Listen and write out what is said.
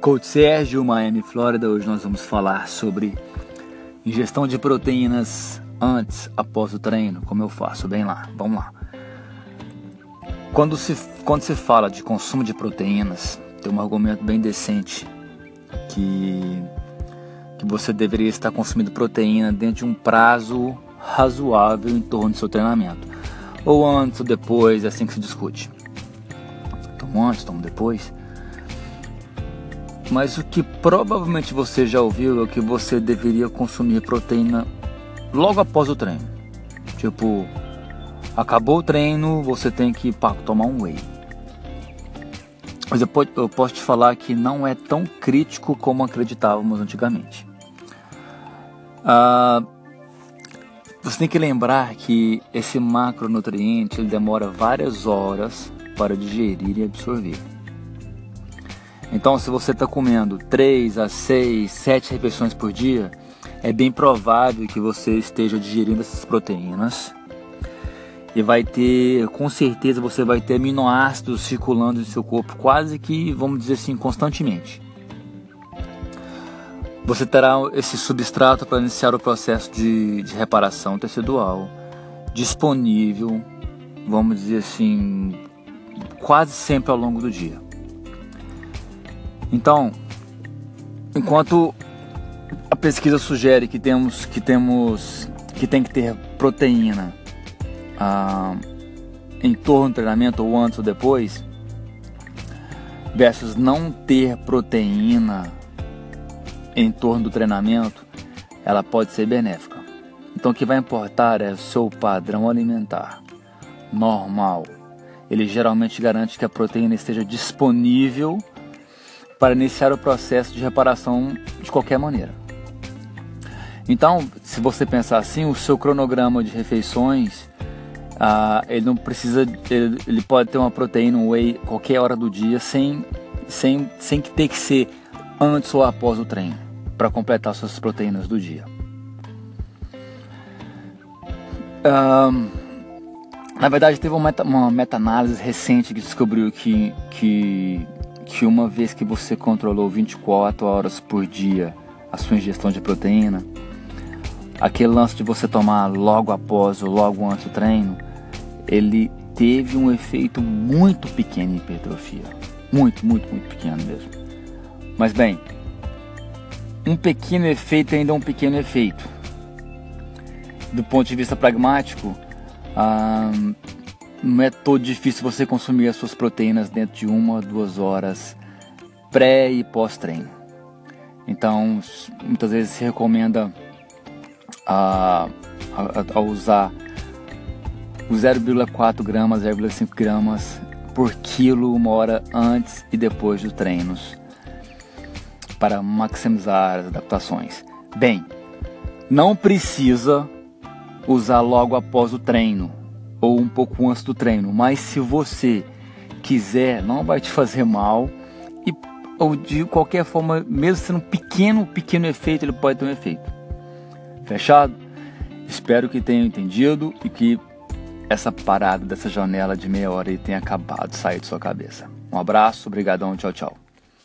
Coach Sérgio, Miami, Flórida. Hoje nós vamos falar sobre ingestão de proteínas antes, após o treino, como eu faço. Bem lá, vamos lá. Quando se, quando se fala de consumo de proteínas, tem um argumento bem decente que, que você deveria estar consumindo proteína dentro de um prazo razoável em torno do seu treinamento. Ou antes ou depois, é assim que se discute. Tomo antes, tomo depois. Mas o que provavelmente você já ouviu é que você deveria consumir proteína logo após o treino. Tipo, acabou o treino, você tem que pá, tomar um whey. Mas eu, eu posso te falar que não é tão crítico como acreditávamos antigamente. Ah, você tem que lembrar que esse macronutriente ele demora várias horas para digerir e absorver. Então, se você está comendo 3 a 6, 7 refeições por dia, é bem provável que você esteja digerindo essas proteínas e vai ter, com certeza, você vai ter aminoácidos circulando no seu corpo quase que, vamos dizer assim, constantemente. Você terá esse substrato para iniciar o processo de, de reparação tecidual disponível, vamos dizer assim, quase sempre ao longo do dia. Então, enquanto a pesquisa sugere que temos que temos que tem que ter proteína ah, em torno do treinamento ou antes ou depois, versus não ter proteína em torno do treinamento, ela pode ser benéfica. Então o que vai importar é o seu padrão alimentar normal. Ele geralmente garante que a proteína esteja disponível para iniciar o processo de reparação de qualquer maneira. Então, se você pensar assim, o seu cronograma de refeições, ah, ele não precisa, ele, ele, pode ter uma proteína, um whey, qualquer hora do dia, sem, sem, sem que ter que ser antes ou após o treino, para completar suas proteínas do dia. Ah, na verdade, teve uma meta-análise meta recente que descobriu que, que que uma vez que você controlou 24 horas por dia a sua ingestão de proteína, aquele lance de você tomar logo após ou logo antes do treino, ele teve um efeito muito pequeno em hipertrofia. Muito, muito, muito pequeno mesmo. Mas bem, um pequeno efeito ainda é um pequeno efeito. Do ponto de vista pragmático, ah, não é todo difícil você consumir as suas proteínas dentro de uma ou duas horas pré e pós-treino. Então, muitas vezes se recomenda a, a, a usar o 0,4 gramas, 0,5 gramas por quilo uma hora antes e depois dos treinos para maximizar as adaptações. Bem, não precisa usar logo após o treino ou um pouco antes do treino, mas se você quiser, não vai te fazer mal e ou de qualquer forma, mesmo sendo um pequeno, pequeno efeito, ele pode ter um efeito. Fechado? Espero que tenham entendido e que essa parada dessa janela de meia hora tenha acabado de sair de sua cabeça. Um abraço, obrigadão, tchau, tchau.